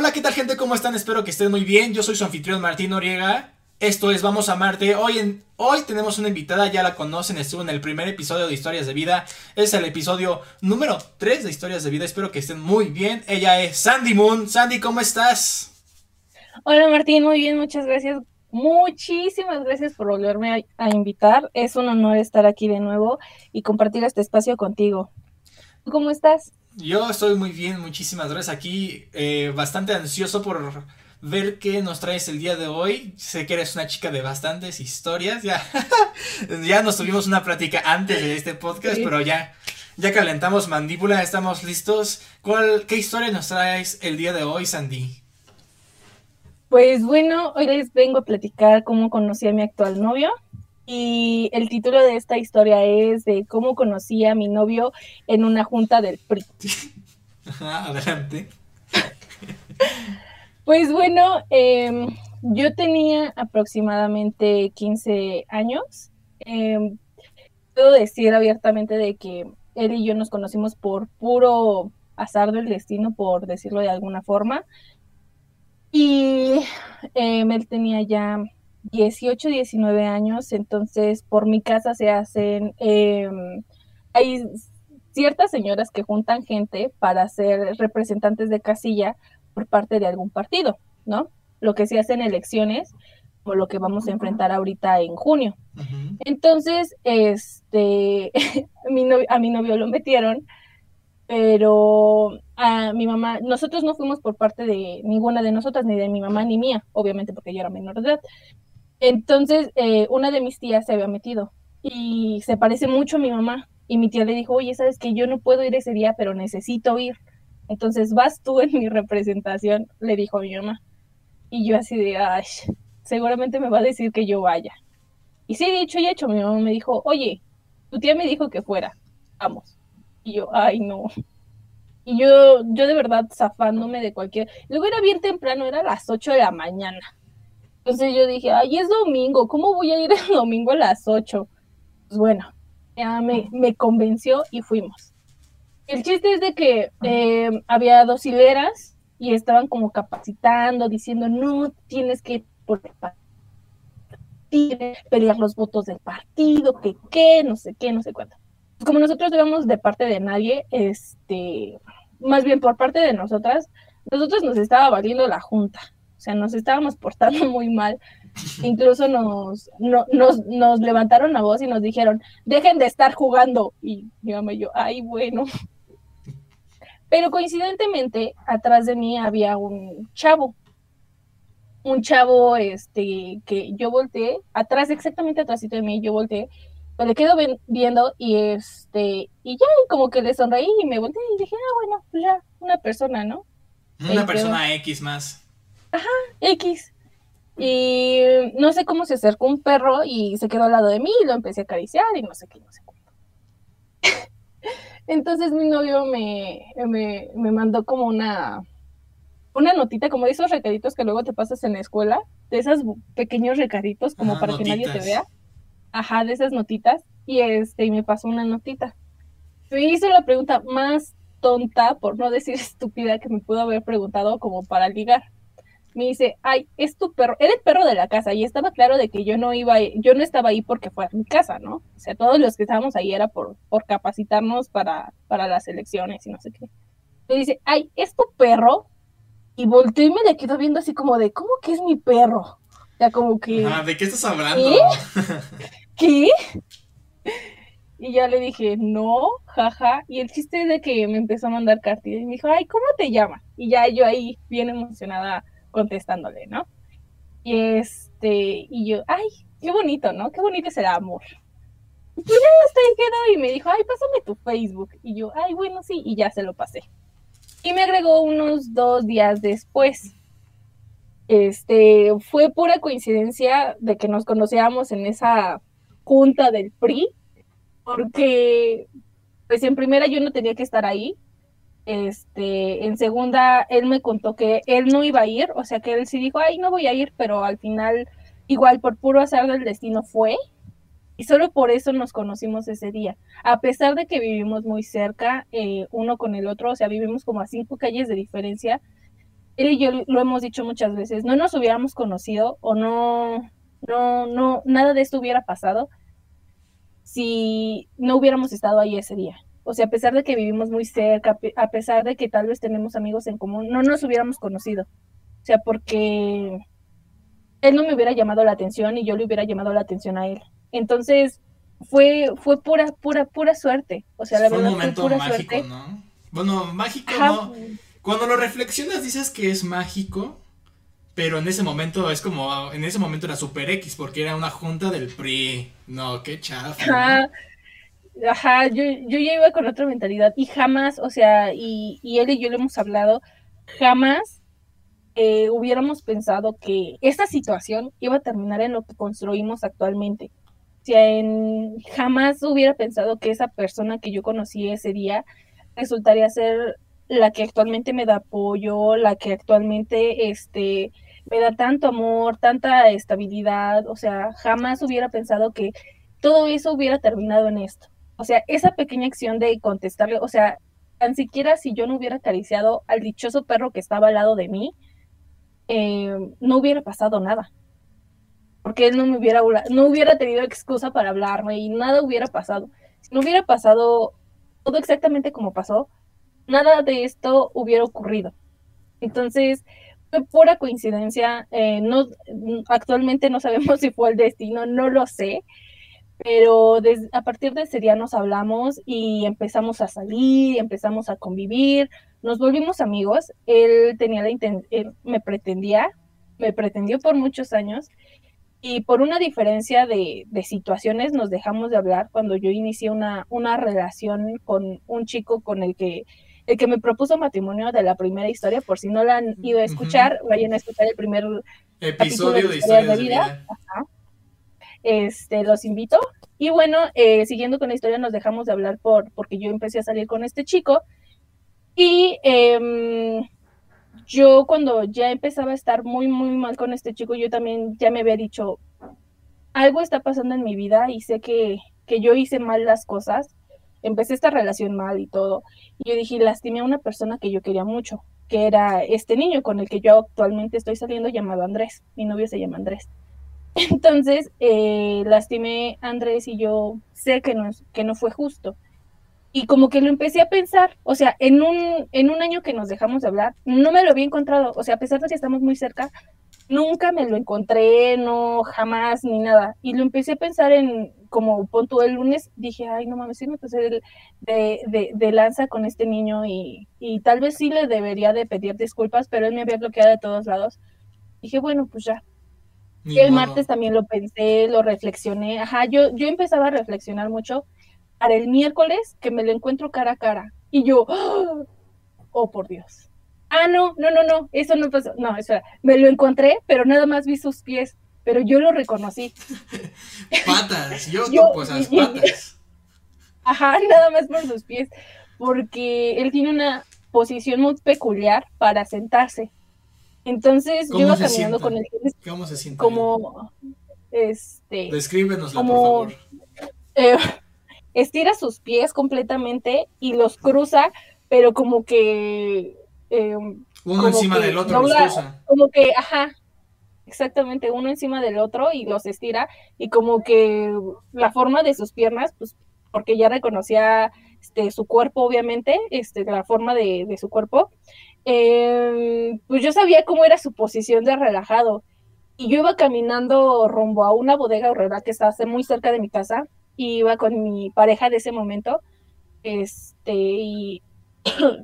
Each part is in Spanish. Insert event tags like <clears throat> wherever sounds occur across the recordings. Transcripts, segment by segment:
Hola, ¿qué tal gente? ¿Cómo están? Espero que estén muy bien. Yo soy su anfitrión Martín Noriega. Esto es Vamos a Marte. Hoy, hoy tenemos una invitada, ya la conocen, estuvo en el primer episodio de Historias de Vida. Es el episodio número 3 de Historias de Vida. Espero que estén muy bien. Ella es Sandy Moon. Sandy, ¿cómo estás? Hola Martín, muy bien, muchas gracias. Muchísimas gracias por volverme a, invitar. Es un honor estar aquí de nuevo y compartir este espacio contigo. ¿Cómo estás? Yo estoy muy bien, muchísimas gracias. Aquí eh, bastante ansioso por ver qué nos traes el día de hoy. Sé que eres una chica de bastantes historias. Ya, <laughs> ya nos tuvimos una plática antes de este podcast, pero ya, ya calentamos mandíbula, estamos listos. ¿Cuál, ¿Qué historia nos traes el día de hoy, Sandy? Pues bueno, hoy les vengo a platicar cómo conocí a mi actual novio. Y el título de esta historia es de cómo conocí a mi novio en una junta del PRI. adelante. Pues bueno, em, yo tenía aproximadamente 15 años. Em, puedo decir abiertamente de que él y yo nos conocimos por puro azar del destino, por decirlo de alguna forma. Y em, él tenía ya 18, 19 años, entonces por mi casa se hacen, hay ciertas señoras que juntan gente para ser representantes de casilla por parte de algún partido, ¿no? Lo que se hace en elecciones, o lo que vamos a enfrentar ahorita en junio. Entonces, este, <laughs> a mi novio lo metieron, pero a mi mamá, nosotros no fuimos por parte de ninguna de nosotras, ni de mi mamá ni mía, obviamente porque yo era menor de edad. Entonces, eh, una de mis tías se había metido y se parece mucho a mi mamá. Y mi tía le dijo, oye, sabes que yo no puedo ir ese día, pero necesito ir. Entonces vas tú en mi representación, le dijo a mi mamá. Y yo así de, ay, seguramente me va a decir que yo vaya. Y sí, dicho y hecho, mi mamá me dijo, oye, tu tía me dijo que fuera, vamos. Y yo, ay, no. Y yo, yo de verdad zafándome de cualquier... Luego era bien temprano, era a las 8 de la mañana. Entonces yo dije, ay, es domingo, ¿cómo voy a ir el <laughs> domingo a las 8? Pues bueno, ya me, convenció y fuimos. El chiste es de que eh, había dos hileras y estaban como capacitando, diciendo, no, tienes que por pelear los votos del partido, que qué, no sé qué, no sé cuánto. Como nosotros íbamos de parte de nadie, este, más bien por parte de nosotras, nosotros nos estaba valiendo la junta, sea, nos estábamos portando <laughs> muy mal. Incluso nos, nos, nos levantaron la voz y nos dijeron, dejen de estar jugando. Y mi mamá y yo, ay, bueno, pero coincidentemente, atrás de mí había un chavo. Un chavo este, que yo volteé, atrás, exactamente atrás de mí, yo volteé, pero le quedo viendo y este, y ya como que le sonreí y me volteé y dije, ah, bueno, pues ya, una persona, ¿no? Una persona X más. Ajá, X. Y no sé cómo se acercó un perro y se quedó al lado de mí y lo empecé a acariciar y no sé qué, no sé cuánto. <laughs> Entonces mi novio me, me, mandó como una, una notita, como de esos recaditos que luego te pasas en la escuela, de esos pequeños recaditos como para que nadie te vea. Ajá, de esas notitas. Y este, y me pasó una notita. Me hizo la pregunta más tonta, por no decir <laughs> estúpida, que me pudo haber preguntado como para ligar me dice, ay, es tu perro, era el perro de la casa y estaba claro de que yo no iba, yo no estaba ahí porque fue a mi casa, ¿no? O sea, todos los que estábamos ahí era por, por capacitarnos para, para las elecciones y no sé qué. Me dice, ay, es tu perro. Y volteé y me le quedo viendo así como de, ¿cómo que es mi perro? O sea, como que... Ah, ¿de qué estás hablando? ¿Qué? <laughs> Y ya le dije, no, jaja. Y el chiste es de que me empezó a mandar cartas y me dijo, ay, ¿cómo te llamas? Y ya yo ahí, bien emocionada, contestándole, ¿no? Y este, y yo, ay, qué bonito, ¿no? Qué bonito es el amor. Y pues ya hasta ahí y me dijo, ay, pásame tu Facebook. Y yo, ay, bueno, sí, y ya se lo pasé. Y me agregó unos dos días después. Este, fue pura coincidencia de que nos conocíamos en esa junta del PRI, porque pues en primera yo no tenía que estar ahí, este, en segunda, él me contó que él no iba a ir, o sea que él sí dijo, ay, no voy a ir, pero al final, igual por puro azar del destino fue. Y solo por eso nos conocimos ese día. A pesar de que vivimos muy cerca, eh, uno con el otro, o sea, vivimos como a cinco calles de diferencia, él y yo lo hemos dicho muchas veces, no nos hubiéramos conocido o no, no, no, nada de esto hubiera pasado si no hubiéramos estado ahí ese día. O sea, a pesar de que vivimos muy cerca, a pesar de que tal vez tenemos amigos en común, no nos hubiéramos conocido. O sea, porque él no me hubiera llamado la atención y yo le hubiera llamado la atención a él. Entonces, fue, fue pura, pura, pura suerte. O sea, la fue verdad un momento fue pura mágico, suerte. ¿no? Bueno, mágico Ajá. no. Cuando lo reflexionas dices que es mágico, pero en ese momento es como, en ese momento era Super X porque era una junta del PRI. No, qué chafa. ¿no? Ajá, yo, yo ya iba con otra mentalidad y jamás, o sea, y, y él y yo le hemos hablado, jamás eh, hubiéramos pensado que esta situación iba a terminar en lo que construimos actualmente. O sea, en, jamás hubiera pensado que esa persona que yo conocí ese día resultaría ser la que actualmente me da apoyo, la que actualmente este, me da tanto amor, tanta estabilidad, o sea, jamás hubiera pensado que todo eso hubiera terminado en esto. O sea, esa pequeña acción de contestarle, o sea, tan siquiera si yo no hubiera acariciado al dichoso perro que estaba al lado de mí, eh, no hubiera pasado nada. Porque él no me hubiera, no hubiera tenido excusa para hablarme y nada hubiera pasado. Si no hubiera pasado todo exactamente como pasó, nada de esto hubiera ocurrido. Entonces, fue pura coincidencia. eh, no, actualmente no sabemos <laughs> si fue el destino, no lo sé. Pero a partir de ese día nos hablamos y empezamos a salir, empezamos a convivir, nos volvimos amigos. Él tenía la él me pretendía, me pretendió por muchos años y por una diferencia de, de situaciones nos dejamos de hablar cuando yo inicié una, una relación con un chico con el que el que me propuso matrimonio de la primera historia, por si no la han ido a escuchar, vayan a escuchar el primer Episodio de de historias de de vida. vida. Este, los invito. Y bueno, eh, siguiendo con la historia, nos dejamos de hablar por, porque yo empecé a salir con este chico. Y em, yo cuando ya empezaba a estar muy, muy mal con este chico, yo también ya me había dicho, algo está pasando en mi vida y sé que, que yo hice mal las cosas. Empecé esta relación mal y todo. Y yo dije, lastimé a una persona que yo quería mucho, que era este niño con el que yo actualmente estoy saliendo llamado Andrés. Mi novio se llama Andrés. Entonces, eh, lastimé a Andrés y yo sé que no, que no fue justo. Y como que lo empecé a pensar, o sea, en un, en un año que nos dejamos de hablar, no me lo había encontrado, o sea, a pesar de que estamos muy cerca, nunca me lo encontré, no, jamás, ni nada. Y lo empecé a pensar en, como punto el lunes, dije, ay, no mames, sí me pasé de, de, de, de lanza con este niño y, y tal vez sí le debería de pedir disculpas, pero él me había bloqueado de todos lados. Dije, bueno, pues ya, Ni el modo. martes también lo pensé, lo reflexioné. Ajá, yo, yo empezaba a reflexionar mucho para el miércoles que me lo encuentro cara a cara. Y yo, ¡ah! oh, por Dios. Ah, no, no, no, no, eso no pasó. No, espera, me lo encontré, pero nada más vi sus pies, pero yo lo reconocí. <laughs> Patas, yo, Yo- topo esas patas. <laughs> Ajá, nada más por sus pies, porque él tiene una posición muy peculiar para sentarse. Entonces yo ¿Cómo iba caminando con él ¿Cómo se siente? como, este, Descríbenosla, como- por favor. eh, <laughs> estira sus pies completamente y los cruza, pero como que, eh, Uno como encima que del otro los cruza. como que, ajá, exactamente, uno encima del otro y los estira y como que la forma de sus piernas, pues porque ya reconocía este, su cuerpo, obviamente, este, la forma de, de su cuerpo, eh, pues yo sabía cómo era su posición de relajado. Y yo iba caminando rumbo a una bodega horrera que está muy cerca de mi casa, y iba con mi pareja de ese momento, este, y <coughs>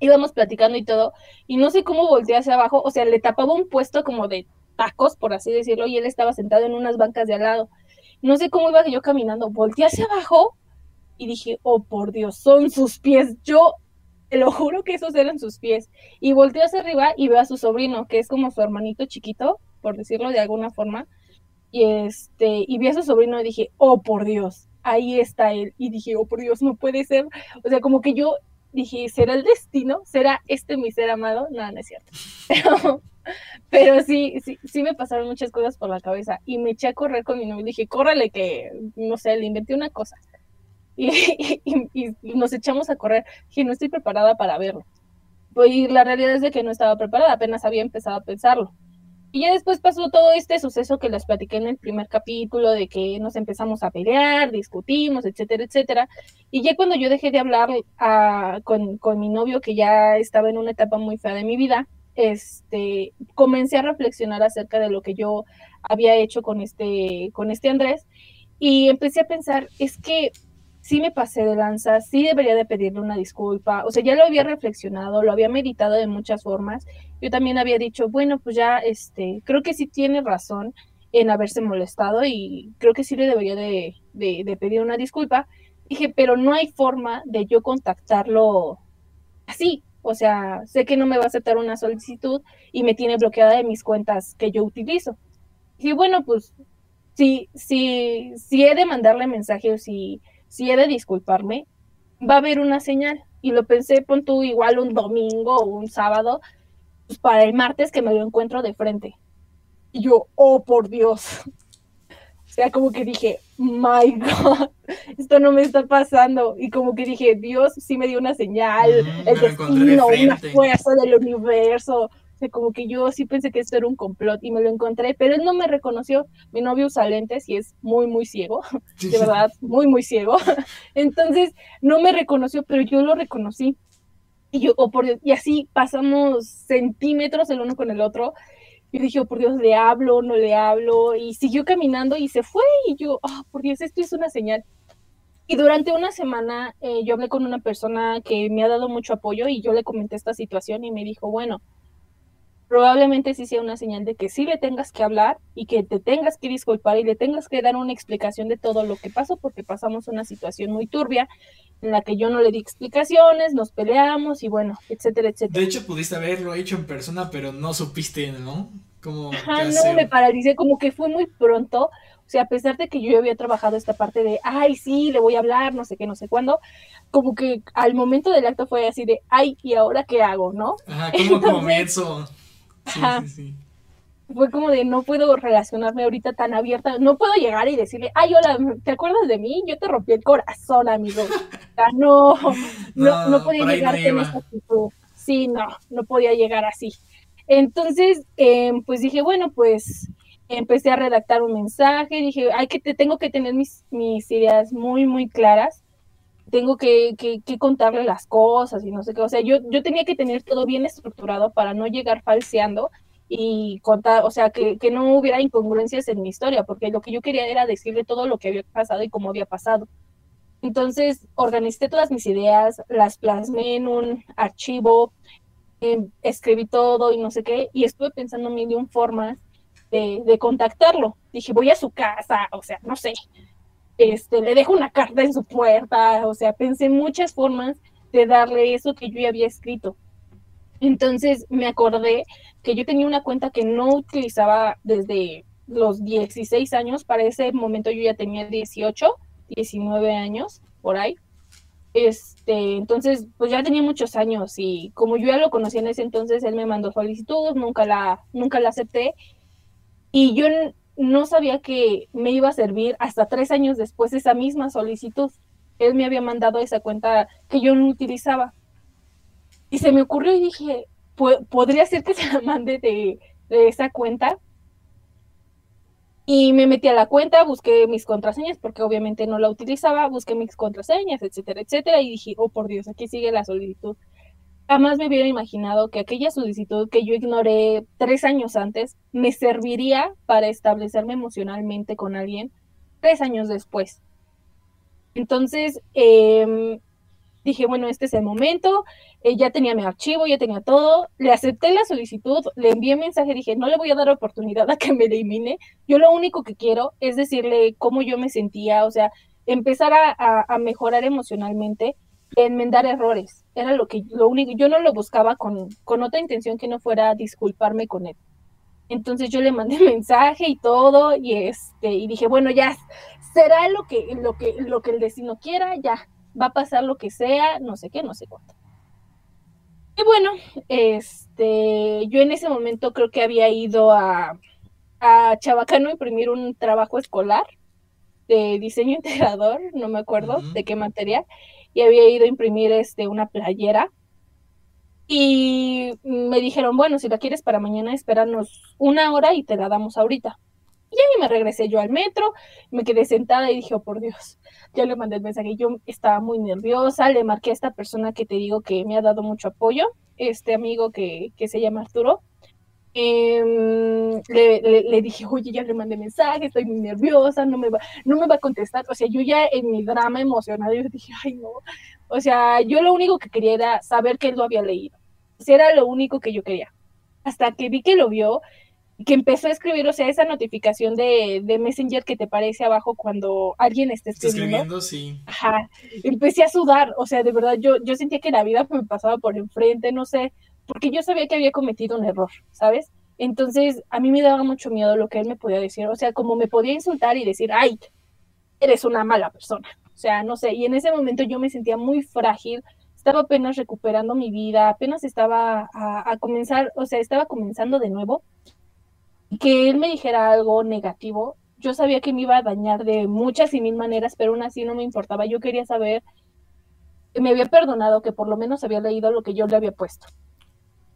íbamos platicando y todo, y no sé cómo volteé hacia abajo, o sea, le tapaba un puesto como de tacos, por así decirlo, y él estaba sentado en unas bancas de al lado. No sé cómo iba yo caminando, volteé hacia abajo y dije, oh por Dios, son sus pies. Yo te lo juro que esos eran sus pies. Y volteé hacia arriba y veo a su sobrino, que es como su hermanito chiquito, por decirlo de alguna forma. Y este, y vi a su sobrino y dije, oh por Dios, ahí está él. Y dije, oh por Dios, no puede ser. O sea, como que yo dije, ¿será el destino? ¿Será este mi ser amado? No, no es cierto. <laughs> Pero, pero sí, sí, sí me pasaron muchas cosas por la cabeza. Y me eché a correr con mi novio. Dije, córrele que, no sé, le inventé una cosa. Y, <laughs> y- y- y nos echamos a correr. Dije, no estoy preparada para verlo. pues, la realidad es de que no estaba preparada, apenas había empezado a pensarlo. Y ya después pasó todo este suceso que les platiqué en el primer capítulo, de que nos empezamos a pelear, discutimos, etcétera, etcétera. Y ya cuando yo dejé de hablar a, con, con, mi novio, que ya estaba en una etapa muy fea de mi vida, este, comencé a reflexionar acerca de lo que yo había hecho con este, con este Andrés. Y empecé a pensar, es que sí me pasé de lanza, sí debería de pedirle una disculpa, o sea, ya lo había reflexionado, lo había meditado de muchas formas, yo también había dicho, bueno, pues ya, este, creo que sí tiene razón en haberse molestado y creo que sí le debería de, de, pedir una disculpa. Dije, pero no hay forma de yo contactarlo así, o sea, sé que no me va a aceptar una solicitud y me tiene bloqueada de mis cuentas que yo utilizo. Dije, bueno, pues si, si, si he de mandarle mensaje o si si he de disculparme, va a haber una señal. Y lo pensé, pon tú igual un domingo o un sábado, pues para el martes que me lo encuentro de frente. Y yo, oh por Dios. O sea, como que dije, my God, <laughs> esto no me está pasando. Y como que dije, Dios sí me dio una señal, el destino, una fuerza del universo como que yo sí pensé que esto era un complot y me lo encontré, pero él no me reconoció. Mi novio usa lentes y es muy, muy ciego, de verdad, muy, muy ciego. <laughs> Entonces no me reconoció, pero yo lo reconocí. Y yo, oh, por y así pasamos centímetros el uno con el otro. Y dije, oh, por Dios, le hablo, no le hablo. Y siguió caminando y se fue. Y yo, oh, por Dios, esto es una señal. Y durante una semana eh, yo hablé con una persona que me ha dado mucho apoyo y yo le comenté esta situación y me dijo, bueno, probablemente sí sea una señal de que sí le tengas que hablar y que te tengas que disculpar y le tengas que dar una explicación de todo lo que pasó, porque pasamos una situación muy turbia en la que yo no le di explicaciones, nos peleamos y bueno, etcétera, etcétera. De hecho, pudiste haberlo hecho en persona, pero no supiste, ¿no? Como Ajá, no, me paralicé, como que fue muy pronto. O sea, a pesar de que yo había trabajado esta parte de, ay, sí, le voy a hablar, no sé qué, no sé cuándo, como que al momento del acto fue así de, ay, ¿y ahora qué hago, no? Ajá, ¿cómo <laughs> comienzo? Fue como de no puedo relacionarme ahorita tan abierta, no puedo llegar y decirle, ay, hola, ¿te acuerdas de mí? Yo te rompí el corazón, amigo. <laughs> no, no, no, podía llegar con esta actitud. Sí, no, no podía llegar así. Entonces, em, pues dije, bueno, pues empecé a redactar un mensaje, dije, ay, que te tengo que tener mis, mis ideas muy, muy claras tengo que, que, contarle las cosas y no sé qué. O sea, yo, yo tenía que tener todo bien estructurado para no llegar falseando y contar, o sea, que, que, no hubiera incongruencias en mi historia, porque lo que yo quería era decirle todo lo que había pasado y cómo había pasado. Entonces, organicé todas mis ideas, las plasmé en un archivo, em, escribí todo y no sé qué, y estuve pensando mil y un formas de, de contactarlo. Dije, voy a su casa, o sea, no sé, este, le dejo una carta en su puerta, o sea, pensé en muchas formas de darle eso que yo ya había escrito. Entonces me acordé que yo tenía una cuenta que no utilizaba desde los 16 años, para ese momento yo ya tenía 18, 19 años, por ahí. Este, entonces, pues ya tenía muchos años y como yo ya lo conocía en ese entonces, él me mandó solicitud, nunca la, nunca la acepté. Y yo no sabía que me iba a servir hasta tres años después esa misma solicitud. Él me había mandado esa cuenta que yo no utilizaba. Y se me ocurrió y dije, podría ser que <laughs> se la mande de, esa cuenta. Y me metí a la cuenta, busqué mis contraseñas, porque obviamente no la utilizaba, busqué mis contraseñas, etcétera, etcétera, y dije, oh por Dios, aquí sigue la solicitud. Jamás me hubiera imaginado que aquella solicitud que yo ignoré tres años antes me serviría para establecerme emocionalmente con alguien tres años después. Entonces, em, dije, bueno, este es el momento, eh, ya tenía mi archivo, ya tenía todo, le acepté la solicitud, le envié mensaje, dije, no le voy a dar oportunidad a que me elimine, yo lo único que quiero es decirle cómo yo me sentía, o sea, empezar a mejorar emocionalmente enmendar errores. Era lo que lo único, yo no lo buscaba con, con otra intención que no fuera disculparme con él. Entonces yo le mandé <laughs> mensaje y todo, y este, y dije, bueno, ya será lo que, lo que, lo que el destino quiera, ya va a pasar lo que sea, no sé qué, no sé cuánto. Y bueno, este, yo en ese momento creo que había ido a, a Chabacano a imprimir un trabajo escolar de diseño <laughs> integrador, no me acuerdo de qué material, y había ido a imprimir este, una playera. Y me dijeron, bueno, si la quieres para mañana, espéranos una hora y te la damos ahorita. Y ahí me regresé yo al metro, me quedé sentada y dije, oh, por Dios, ya le mandé el mensaje. Yo estaba muy nerviosa, le marqué a esta persona que te digo que me ha dado mucho apoyo, este amigo que, que se llama Arturo. Em, le, dije, oye, ya le mandé mensaje, estoy muy nerviosa, no me, va, no me va a contestar. O sea, yo ya en mi drama emocional, yo dije, ay, no. O sea, yo lo único que quería era saber que él lo había leído. O sea, era lo único que yo quería. Hasta que vi que lo vio, que empezó a escribir, o sea, esa notificación de, de Messenger que te aparece abajo cuando alguien está escribiendo. sí. Ajá, empecé a sudar, o sea, de verdad, yo, yo sentía que la vida me pasaba por enfrente, no sé, porque yo sabía que había cometido un error, ¿sabes? Entonces, a mí me daba mucho miedo lo que él me podía decir, o sea, como me podía insultar y decir, ay, eres una mala persona, o sea, no sé, y en ese momento yo me sentía muy frágil, estaba apenas recuperando mi vida, apenas estaba a, comenzar, o sea, estaba comenzando de nuevo, que él me dijera algo negativo, yo sabía que me iba a dañar de muchas y mil maneras, pero aún así no me importaba. Yo quería saber me había perdonado, que por lo menos había leído lo que yo le había puesto.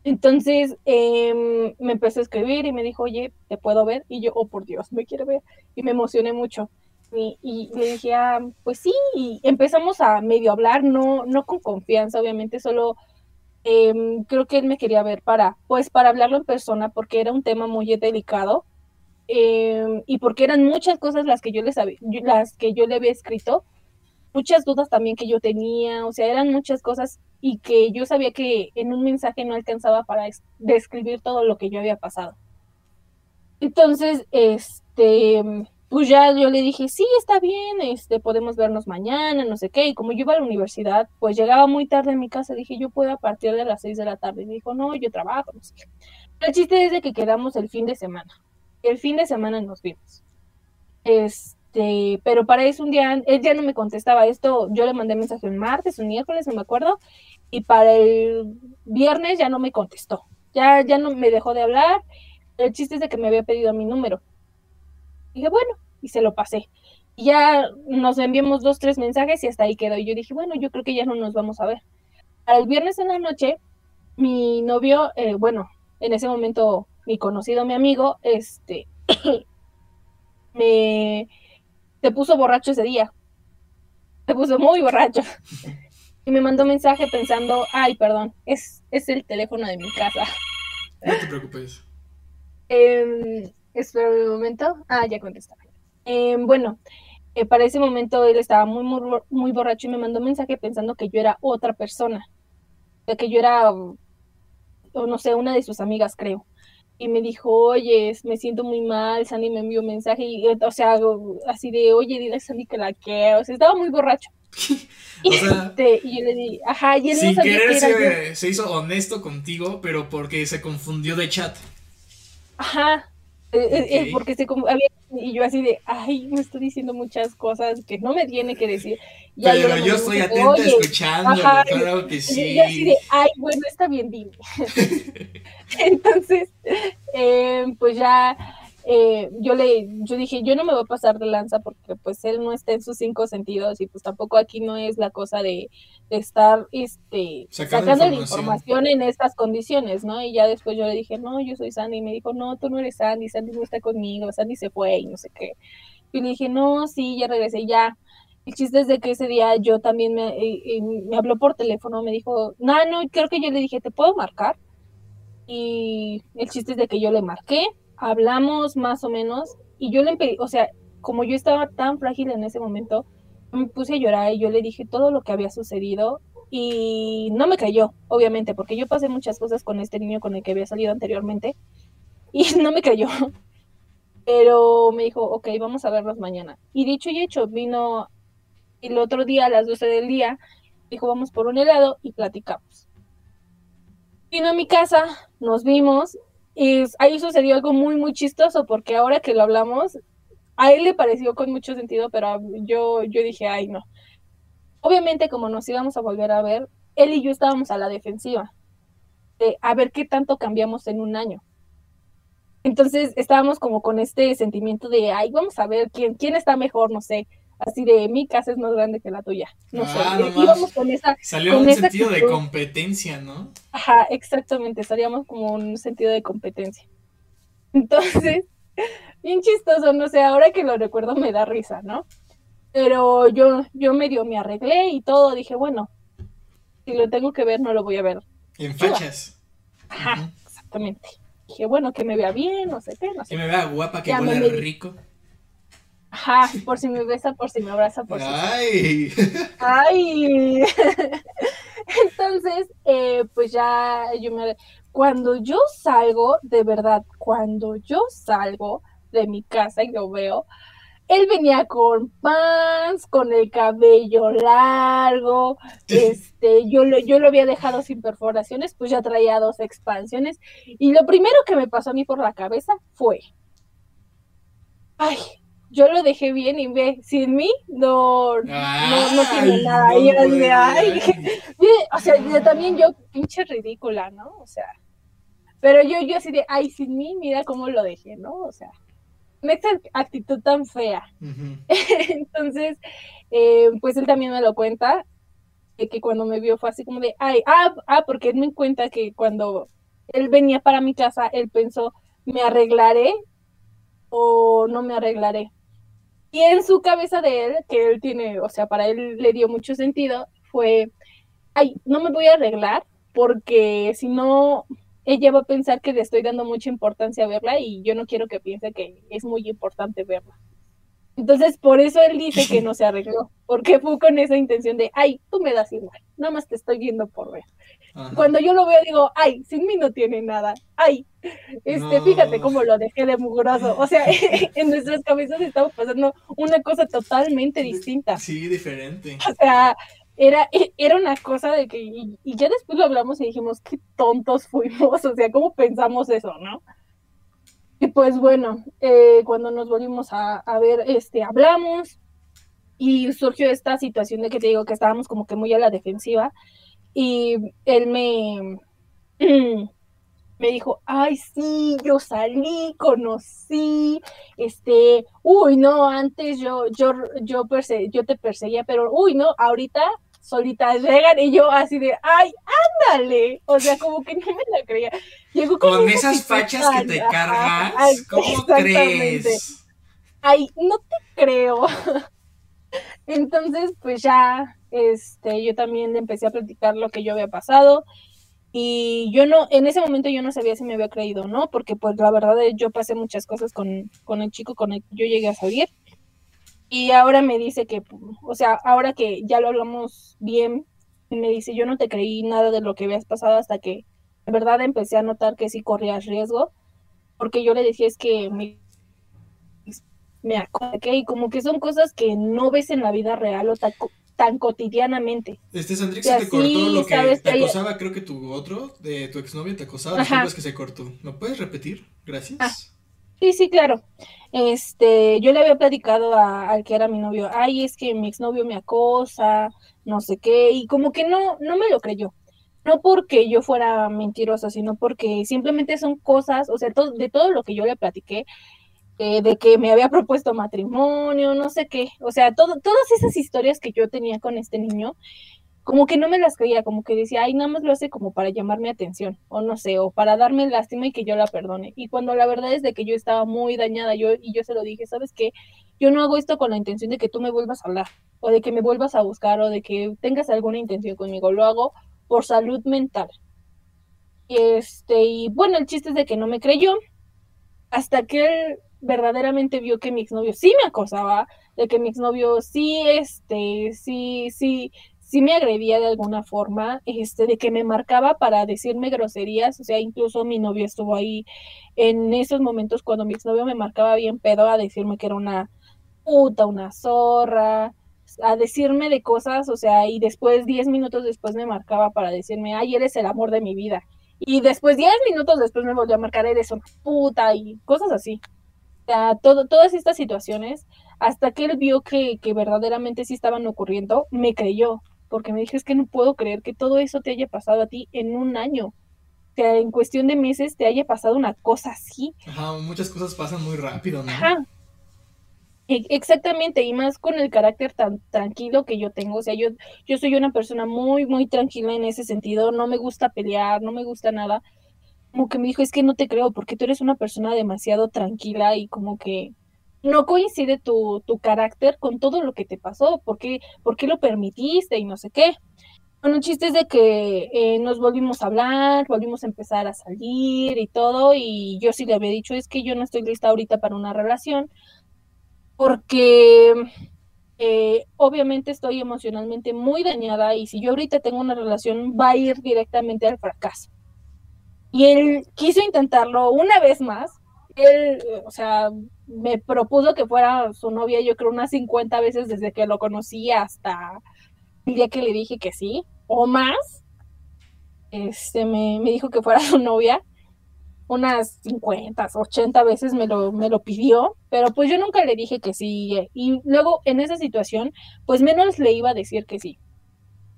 Entonces em, me empezó a escribir y me dijo, oye, ¿te puedo ver? Y yo, oh, por Dios, me quiere ver. Y me emocioné mucho. Y, le dije, ah, pues sí, y empezamos a medio hablar, no, no con confianza, obviamente, solo Em, creo que él me quería ver para, pues, para hablarlo en persona, porque era un tema muy delicado em, y porque eran muchas cosas las que yo les había, las que yo le había escrito, muchas dudas también que yo tenía, o sea, eran muchas cosas y que yo sabía que en un mensaje no alcanzaba para describir todo lo que yo había pasado. Entonces, este, pues ya yo le dije, sí, está bien, este, podemos vernos mañana, no sé qué. Y como yo iba a la universidad, pues llegaba muy tarde en mi casa, dije, yo puedo a partir de las seis de la tarde. Y me dijo, no, yo trabajo, no sé qué. El chiste es de que quedamos el fin de semana. El fin de semana nos vimos. Este, pero para eso un día, él ya no me contestaba esto, yo le mandé mensaje el martes, un miércoles, no me acuerdo, y para el viernes ya no me contestó. Ya, ya no me dejó de hablar. El chiste es de que me había pedido mi número dije, bueno, y se lo pasé. Y ya nos enviamos dos, tres mensajes y hasta ahí quedó. Y yo dije, bueno, yo creo que ya no nos vamos a ver. Para el viernes en la noche, mi novio, eh, bueno, en ese momento mi conocido, mi amigo, este, <clears throat> me, se puso borracho ese día. Se puso muy borracho. Y me mandó mensaje pensando, ay, perdón, es, es el teléfono de mi casa. No te preocupes. Eh, Espera un momento. Ah, ya contestó. Eh, bueno, eh, para ese momento él estaba muy, muy, muy borracho y me mandó un mensaje pensando que yo era otra persona. Que yo era, o no sé, una de sus amigas, creo. Y me dijo, oye, me siento muy mal. Sandy me envió un mensaje, y, eh, o sea, así de, oye, dile a Sandy que la quiero. O sea, estaba muy borracho. <laughs> y, este, y yo le di, ajá, y él sin no querer se, se hizo honesto contigo, pero porque se confundió de chat. Ajá, eh, eh, porque se había, y yo así de, ay, me estoy diciendo muchas cosas que no me tiene que decir. Pero yo, estoy atenta escuchando, claro que sí. Y yo así de, ay, bueno, está bien, dime. <laughs> Entonces, pues ya eh, yo le, yo dije, yo no me voy a pasar de lanza porque pues él no está en sus cinco sentidos y pues tampoco aquí no es la cosa de, estar este, sacando, la información en estas condiciones, ¿no? Y ya después yo le dije, no, yo soy Sandy y me dijo, no, tú no eres Sandy, Sandy no está conmigo, Sandy se fue y no sé qué. Y le dije, no, sí, ya regresé, ya. El chiste es de que ese día yo también me, eh, eh, me habló por teléfono, me dijo, no, no, creo que yo le dije, ¿te puedo marcar? Y el chiste es de que yo le marqué, hablamos más o menos y yo le pedí, o sea, como yo estaba tan frágil en ese momento, me puse a llorar y yo le dije todo lo que había sucedido y no me creyó, obviamente, porque yo pasé muchas cosas con este niño con el que había salido anteriormente y <laughs> no me creyó. Pero me dijo, ok, vamos a vernos mañana. Y dicho y hecho, vino el otro día a las 12 del día, dijo, vamos por un helado y platicamos. Vino a mi casa, nos vimos y ahí sucedió algo muy, muy chistoso, porque ahora que lo hablamos, a él le pareció con mucho sentido, pero yo, yo dije, ay, no. Obviamente, como nos íbamos a volver a ver, él y yo estábamos a la defensiva, de a ver qué tanto cambiamos en un año. Entonces estábamos como con este sentimiento de, ay, vamos a ver quién, quién está mejor, no sé. Así de mi casa es más grande que la tuya. No Ah, sé, no íbamos con esa, Salió con un esa sentido de competencia, ¿no? ajá, exactamente, estaríamos como un sentido de competencia. <laughs> Entonces, bien chistoso, no sé, ahora que lo recuerdo me da risa, ¿no? Pero yo, yo medio me arreglé y todo, dije, bueno, si lo tengo que ver, no lo voy a ver. En fachas. Ajá, exactamente. Dije, bueno, que me vea bien, no sé qué, no sé Que me vea guapa, que me vi. rico. Ajá, por si me besa, por si me abraza, por si... Ay. ¡Ay! <laughs> Entonces, eh, pues ya yo me... Cuando yo salgo, de verdad, cuando yo salgo de mi casa y lo veo, él venía con pants, con el cabello largo, este, yo lo, yo lo había dejado sin perforaciones, pues ya traía dos expansiones. Y lo primero que me pasó a mí por la cabeza fue, ay, yo lo dejé bien y ve, sin mí no, no, no tiene nada. no y yo de, ay, <laughs> o sea, yo también yo, pinche ridícula, ¿no? O sea, pero yo, yo así de, ay, sin mí, mira cómo lo dejé, ¿no? O sea, una ex- actitud tan fea. <laughs> Entonces, eh, pues él también me lo cuenta, de que cuando me vio fue así como de, ay, ah, ah, porque él me cuenta que cuando él venía para mi casa, él pensó, ¿me arreglaré o no me arreglaré? Y en su cabeza de él, que él tiene, o sea, para él le dio mucho sentido, fue, ay, no me voy a arreglar porque si no, ella va a pensar que le estoy dando mucha importancia a verla y yo no quiero que piense que es muy importante verla. Entonces, por eso él dice que <laughs> no se arregló, porque fue con esa intención de, ay, tú me das igual, nada más te estoy viendo por ver. Ajá. Cuando yo lo veo, digo, ay, sin mí no tiene nada, ay, este, No. fíjate cómo lo dejé de mugroso. O sea, <laughs> <laughs> en nuestras cabezas estaba pasando una cosa totalmente distinta. Sí, diferente. O sea, era, era una cosa de que, y, y ya después lo hablamos y dijimos, qué tontos fuimos, o sea, ¿cómo pensamos eso, no? Y pues bueno, eh, cuando nos volvimos a, ver, este, hablamos y surgió esta situación de que te digo que estábamos como que muy a la defensiva y él me, <clears throat> me dijo, ay, sí, yo salí, conocí, este, uy, no, antes yo, yo, yo, yo te perseguía, pero, uy, no, ahorita solitas llegan y yo así de, ay, ándale, o sea, como que no me la creía. Llegó con, Con esa esas fachas que te cargas, ay, <laughs> ¿cómo crees? Ay, no te creo. <laughs> Entonces, pues ya, este, yo también empecé a platicar lo que yo había pasado. Y yo no, en ese momento yo no sabía si me había creído o no, porque pues la verdad yo pasé muchas cosas con, con el chico con el que yo llegué a salir. Y ahora me dice que, o sea, ahora que ya lo hablamos bien, me dice, yo no te creí nada de lo que habías pasado hasta que de verdad empecé a notar que sí corrías riesgo, porque yo le decía es que me, me acordé, y como que son cosas que no ves en la vida real o tan, tan cotidianamente. Este Sandrix se te cortó lo que te acosaba, creo que tu otro, de tu exnovio te acosaba, disculpas que se cortó. ¿Lo puedes repetir? Gracias. Ah. Sí, sí, claro. Este, yo le había platicado al que era mi novio, ay, es que mi exnovio me acosa, no sé qué, y como que no, no me lo creyó. No porque yo fuera mentirosa, sino porque simplemente son cosas, o sea, todo, de todo lo que yo le platiqué, eh, de que me había propuesto matrimonio, no sé qué, o sea, todo, todas esas historias que yo tenía con este niño, como que no me las creía, como que decía, ay, nada más lo hace como para llamar mi atención, o no sé, o para darme lástima y que yo la perdone. Y cuando la verdad es de que yo estaba muy dañada, yo, y yo se lo dije, ¿sabes qué? Yo no hago esto con la intención de que tú me vuelvas a hablar, o de que me vuelvas a buscar, o de que tengas alguna intención conmigo, lo hago por salud mental. Este, y bueno, el chiste es de que no me creyó, hasta que él verdaderamente vio que mi exnovio sí me acosaba, de que mi exnovio sí, este, sí, sí, sí me agredía de alguna forma, este, de que me marcaba para decirme groserías, o sea, incluso mi novio estuvo ahí en esos momentos cuando mi exnovio me marcaba bien pedo a decirme que era una puta, una zorra, a decirme de cosas, o sea, y después, diez minutos después me marcaba para decirme, ay, eres el amor de mi vida. Y después, diez minutos después me volvió a marcar, eres una puta y cosas así. O sea, todo, todas estas situaciones, hasta que él vio que, que verdaderamente sí estaban ocurriendo, me creyó, porque me dijo, es que no puedo creer que todo eso te haya pasado a ti en un año. O sea, en cuestión de meses te haya pasado una cosa así. Ajá, muchas cosas pasan muy rápido, ¿no? Ajá. E, exactamente, y más con el carácter tan tranquilo que yo tengo. O sea, yo, yo soy una persona muy, muy tranquila en ese sentido. No me gusta pelear, no me gusta nada. Como que me dijo, es que no te creo, porque tú eres una persona demasiado tranquila y como que no coincide tu, tu carácter con todo lo que te pasó. ¿Por qué, ¿Por qué lo permitiste? Y no sé qué. Bueno, el chiste es de que eh, nos volvimos a hablar, volvimos a empezar a salir y todo, y yo sí le había dicho, es que yo no estoy lista ahorita para una relación, porque eh, obviamente estoy emocionalmente muy dañada y si yo ahorita tengo una relación va a ir directamente al fracaso. Y él quiso intentarlo una vez más, él, o sea, me propuso que fuera su novia, yo creo unas 50 veces desde que lo conocí hasta el día que le dije que sí, o más, este, me, me dijo que fuera <laughs> su novia, unas 50, 80 veces me lo, me lo pidió, pero pues yo nunca le dije que sí, y luego en esa situación, pues menos le iba a decir que sí.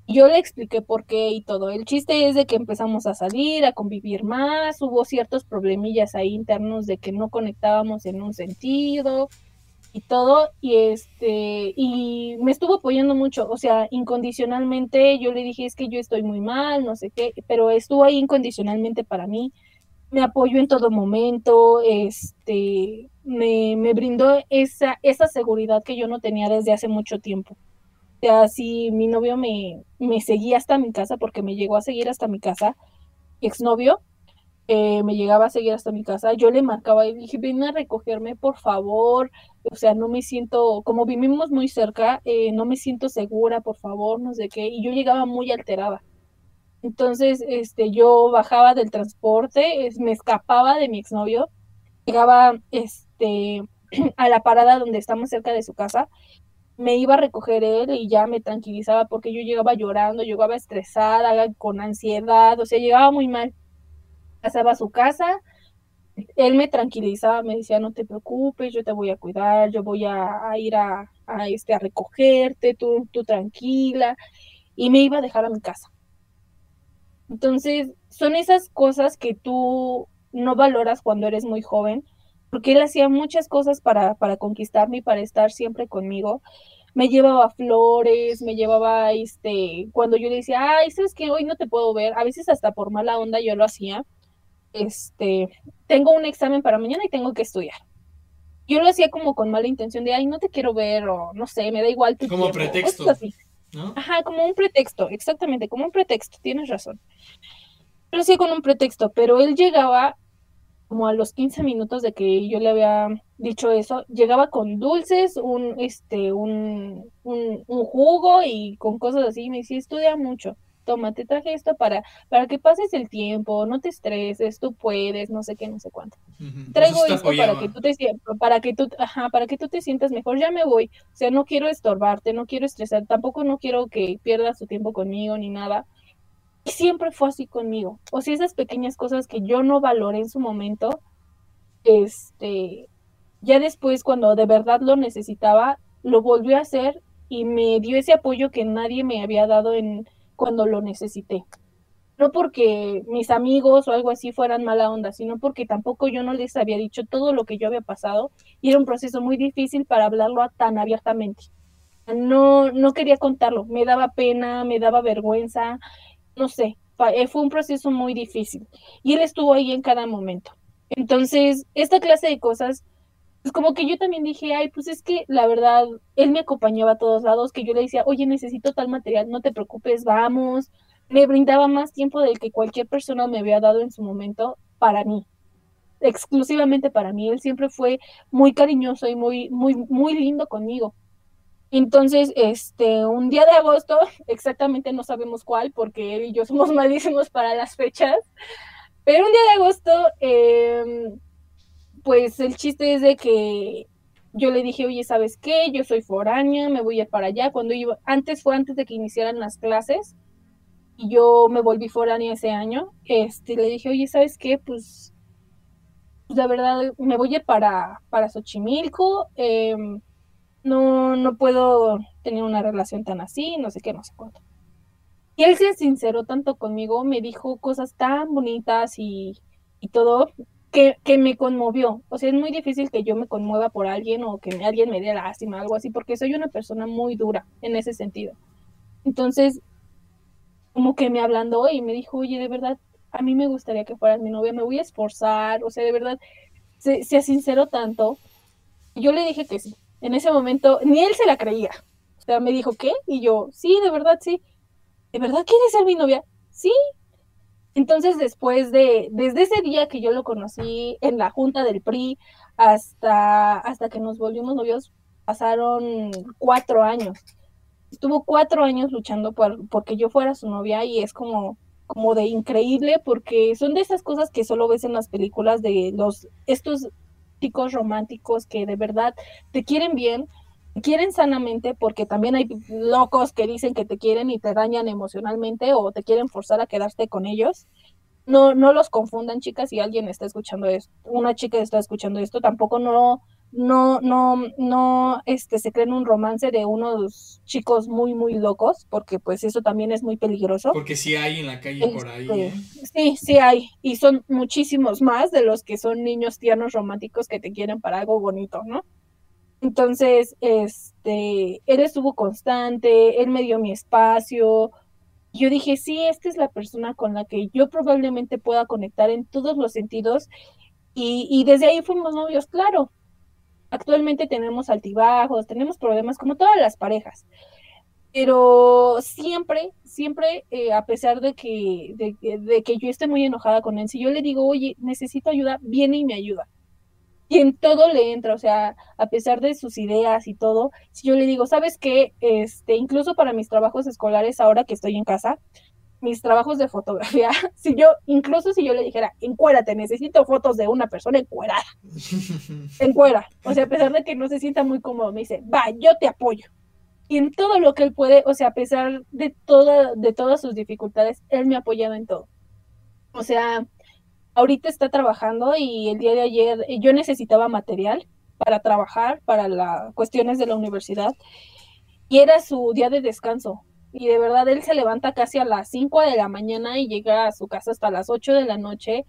Yo le expliqué por qué y todo. El chiste es de que empezamos a salir, a convivir más, hubo ciertos problemillas ahí internos de que no conectábamos en un sentido, y todo, y este, y me estuvo apoyando mucho, o sea, incondicionalmente, yo le dije, es que yo estoy muy mal, no sé qué, pero estuvo ahí incondicionalmente para mí, me apoyó en todo momento, este, me, me brindó esa, esa seguridad que yo no tenía desde hace mucho tiempo. Sea, si mi novio me, me seguía hasta mi casa, porque me llegó a seguir hasta mi casa, exnovio, eh, me llegaba a seguir hasta mi casa, yo le marcaba y dije, ven a recogerme, por favor, o sea, no me siento, como vivimos muy cerca, eh, no me siento segura, por favor, no sé qué, y yo llegaba muy alterada. Entonces, este, yo bajaba del transporte, me escapaba de mi exnovio, llegaba, este, <clears throat> a la parada donde estamos cerca de su casa, me iba a recoger él y ya me tranquilizaba porque yo llegaba llorando, llegaba estresada, con ansiedad, o sea, llegaba muy mal pasaba a su casa, él me tranquilizaba, me decía, no te preocupes, yo te voy a cuidar, yo voy a, ir a, este, a recogerte, tú, tú tranquila, y me iba a dejar a mi casa. Entonces, son esas cosas que tú no valoras cuando eres muy joven, porque él hacía muchas cosas para, para conquistarme y para estar siempre conmigo. Me llevaba flores, me llevaba, este, cuando yo le decía, ay, ¿sabes que Hoy no te puedo ver. A veces hasta por mala onda yo lo hacía este, tengo un examen para mañana y tengo que estudiar. Yo lo hacía como con mala intención de, ay, no te quiero ver o no sé, me da igual tu Como pretexto. Ajá, como un pretexto, exactamente, como un pretexto, tienes razón. Lo hacía con un pretexto, pero él llegaba como a los 15 minutos de que yo le había dicho eso, llegaba con dulces, un, este, un, un, un jugo y con cosas así, y me decía, estudia mucho toma, te traje esto para, para que pases el tiempo, no te estreses, tú puedes, no sé qué, no sé cuánto. Traigo esto para que tú te para que tú, ajá, para que tú te sientas mejor, ya me voy. O sea, no quiero estorbarte, no quiero estresar, tampoco no quiero que pierdas tu tiempo conmigo ni nada. Y siempre fue así conmigo. O sea, esas pequeñas cosas que yo no valoré en su momento, este, ya después cuando de verdad lo necesitaba, lo volvió a hacer y me dio ese apoyo que nadie me había dado en, cuando lo necesité. No porque mis amigos o algo así fueran mala onda, sino porque tampoco yo no les había dicho todo lo que yo había pasado y era un proceso muy difícil para hablarlo tan abiertamente. No, no quería contarlo, me daba pena, me daba vergüenza, no sé, eh, fue un proceso muy difícil y él estuvo ahí en cada momento. Entonces, esta clase de cosas pues como que yo también dije, ay, pues es que la verdad, él me acompañaba a todos lados, que yo le decía, oye, necesito tal material, no te preocupes, vamos. Me brindaba más tiempo del que cualquier persona me había dado en su momento para mí, exclusivamente para mí. Él siempre fue muy cariñoso y muy, muy, muy lindo conmigo. Entonces, este, un día de agosto, exactamente no sabemos cuál, porque él y yo <laughs> somos malísimos para las fechas, pero un día de agosto, eh, pues el chiste es de que yo le dije, oye, ¿sabes qué? Yo soy foránea, me voy a ir para allá. Cuando iba, antes fue antes de que iniciaran las clases y yo me volví foránea ese año. Este, le dije, oye, ¿sabes qué? Pues, pues la verdad, me voy a ir para, para Xochimilco. Em, no, no puedo tener una relación tan así, no sé qué, no sé cuánto. Y él se sinceró tanto conmigo, me dijo cosas tan bonitas y, y todo, que, que, me conmovió. O sea, es muy difícil que yo me conmueva por alguien o que alguien me dé lástima, algo así, porque soy una persona muy dura en ese sentido. Entonces, como que me hablando y me dijo, oye, de verdad, a mí me gustaría que fueras mi novia, me voy a esforzar, o sea, de verdad, se, se sinceró tanto. Yo le dije que sí. En ese momento, ni él se la creía. O sea, me dijo, ¿qué? Y yo, sí, de verdad, sí. ¿De verdad quieres ser mi novia? Sí. Entonces, después de, desde ese día que yo lo conocí en la junta del PRI hasta, hasta que nos volvimos novios, pasaron cuatro años. Estuvo cuatro años luchando por porque yo fuera su novia y es como, como de increíble porque son de esas cosas que solo ves en las películas de los estos chicos románticos que de verdad te quieren bien, quieren sanamente porque también hay locos que dicen que te quieren y te dañan emocionalmente o te quieren forzar a quedarte con ellos. No, no los confundan, chicas, si alguien está escuchando esto, una chica está escuchando esto, tampoco no, no, no, no, este, se creen un romance de unos chicos muy, muy locos, porque pues eso también es muy peligroso. Porque sí hay en la calle por ahí. Este, ¿eh? Sí, sí hay, y son muchísimos más de los que son niños tiernos románticos que te quieren para algo bonito, ¿no? Entonces, este, él estuvo constante, él me dio mi espacio. Yo dije, sí, esta es la persona con la que yo probablemente pueda conectar en todos los sentidos. Y, y desde ahí fuimos novios, claro, Actualmente tenemos altibajos, tenemos problemas como todas las parejas, pero siempre, siempre, eh, a pesar de que, de, que yo esté muy enojada con él, si yo le digo, oye, necesito ayuda, viene y me ayuda. Y en todo le entra, o sea, a pesar de sus ideas y todo, si yo le digo, ¿sabes qué? Este, incluso para mis trabajos escolares, ahora que estoy en casa, mis trabajos de fotografía, <laughs> si yo, incluso si yo le dijera, encuérate, necesito fotos de una persona encuerada, <laughs> encuera, o sea, a pesar de que no se sienta muy cómodo, me dice, va, yo te apoyo. Y en todo lo que él puede, o sea, a pesar de, toda, de todas sus dificultades, él me ha apoyado en todo. O sea, ahorita está trabajando y el día de ayer yo necesitaba material para trabajar, para las cuestiones de la universidad, y era su día de descanso y de verdad él se levanta casi a las 5 de la mañana y llega a su casa hasta las 8 de la noche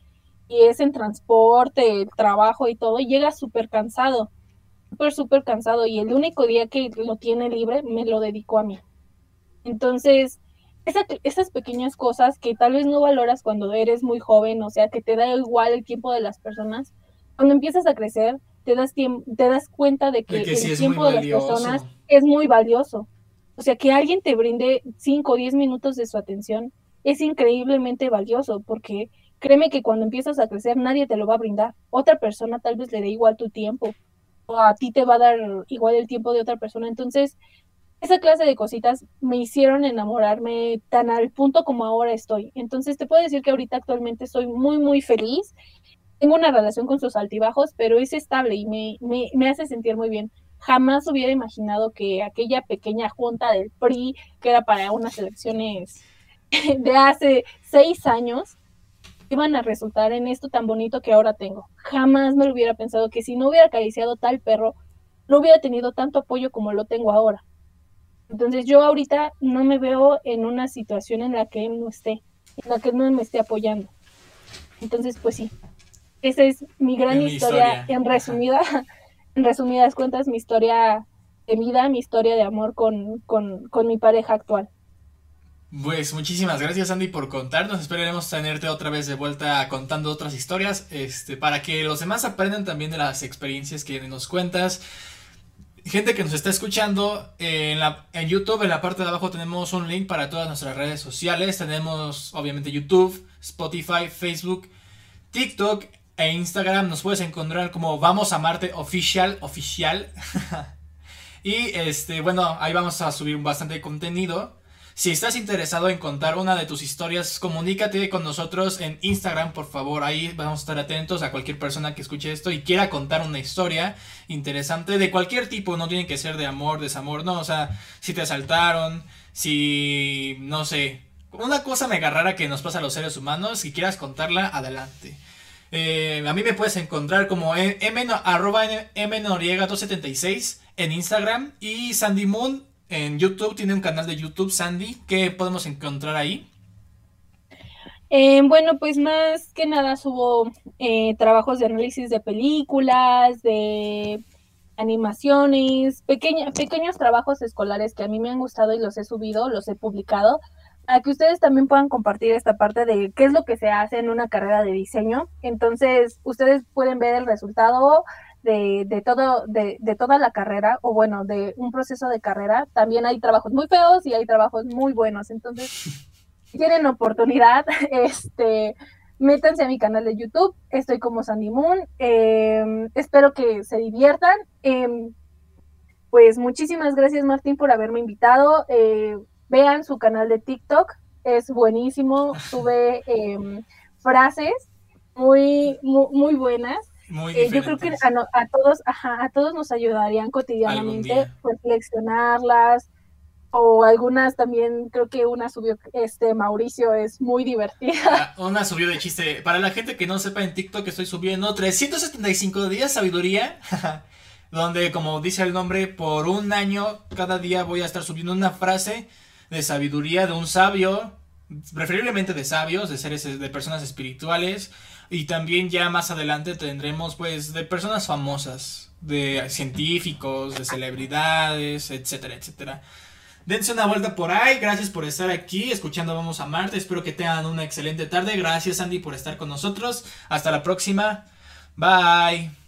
y es en transporte, trabajo y todo, y llega súper cansado, súper, súper cansado y el único día que lo tiene libre me lo dedicó a mí. Entonces, esas pequeñas cosas que tal vez no valoras cuando eres muy joven, o sea, que te da igual el tiempo de las personas, cuando empiezas a crecer, te das, te das cuenta de que, el tiempo de las personas es muy valioso. O sea, que alguien te brinde 5 o 10 minutos de su atención es increíblemente valioso porque créeme que cuando empiezas a crecer nadie te lo va a brindar. Otra persona tal vez le dé igual tu tiempo o a ti te va a dar igual el tiempo de otra persona. Entonces, esa clase de cositas me hicieron enamorarme tan al punto como ahora estoy. Entonces, te puedo decir que ahorita actualmente estoy muy, muy feliz. Tengo una relación con sus altibajos, pero es estable y me, me, me hace sentir muy bien jamás hubiera imaginado que aquella pequeña junta del PRI, que era para unas elecciones <laughs> de hace seis años, iban a resultar en esto tan bonito que ahora tengo. Jamás me lo hubiera pensado que si no hubiera acariciado tal perro, no hubiera tenido tanto apoyo como lo tengo ahora. Entonces yo ahorita no me veo en una situación en la que él no esté, en la que él no me esté apoyando. Entonces, pues sí, esa es mi gran historia, en resumida <laughs> en resumidas cuentas, mi historia de vida, mi historia de amor con, con, mi pareja actual. Pues muchísimas gracias Andy por contarnos, esperaremos tenerte otra vez de vuelta contando otras historias, este, para que los demás aprendan también de las experiencias que nos cuentas. Gente que nos está escuchando en, la, en YouTube, en la parte de abajo tenemos un link para todas nuestras redes sociales, tenemos obviamente YouTube, Spotify, Facebook, TikTok e Instagram nos puedes encontrar como Vamos a Marte Oficial, oficial. <laughs> y este, bueno, ahí vamos a subir bastante contenido. Si estás interesado en contar una de tus historias, comunícate con nosotros en Instagram, por favor. Ahí vamos a estar atentos a cualquier persona que escuche esto y quiera contar una historia interesante de cualquier tipo. No tiene que ser de amor, desamor, no. O sea, si te asaltaron, si, no sé, una cosa mega rara que nos pasa a los seres humanos, si quieras contarla, adelante. Eh, a mí me puedes encontrar como m, arroba mnoriega276 en Instagram y Sandy Moon en YouTube. Tiene un canal de YouTube, Sandy. ¿Qué podemos encontrar ahí? Eh, bueno, pues más que nada subo eh, trabajos de análisis de películas, de animaciones, pequeños trabajos escolares que a mí me han gustado y los he subido, los he publicado, a que ustedes también puedan compartir esta parte de qué es lo que se hace en una carrera de diseño. Entonces, ustedes pueden ver el resultado de, de todo, de, de, toda la carrera, o bueno, de un proceso de carrera. También hay trabajos muy feos y hay trabajos muy buenos. Entonces, <laughs> si tienen oportunidad, <laughs> este métanse a mi canal de YouTube, estoy como Sandy Moon, em, espero que se diviertan. Em, pues muchísimas gracias Martín por haberme invitado. Eh, vean su canal de TikTok, es buenísimo, <laughs> sube em, frases muy, muy, buenas. Eh, yo creo que a, todos, a todos nos ayudarían cotidianamente reflexionarlas, o algunas también, creo que una subió, este, Mauricio, es muy divertida. Ah, una subió de chiste. Para la gente que no sepa en TikTok, estoy subiendo 375 días sabiduría, <laughs> donde, como dice el nombre, por un año, cada día voy a estar subiendo una frase de sabiduría de un sabio, preferiblemente de sabios, de seres, de personas espirituales, y también ya más adelante tendremos, pues, de personas famosas, de científicos, de celebridades, etcétera, etcétera. Dense una vuelta por ahí. Gracias por estar aquí escuchando Vamos a Marte. Espero que tengan una excelente tarde. Gracias Andy por estar con nosotros. Hasta la próxima. Bye.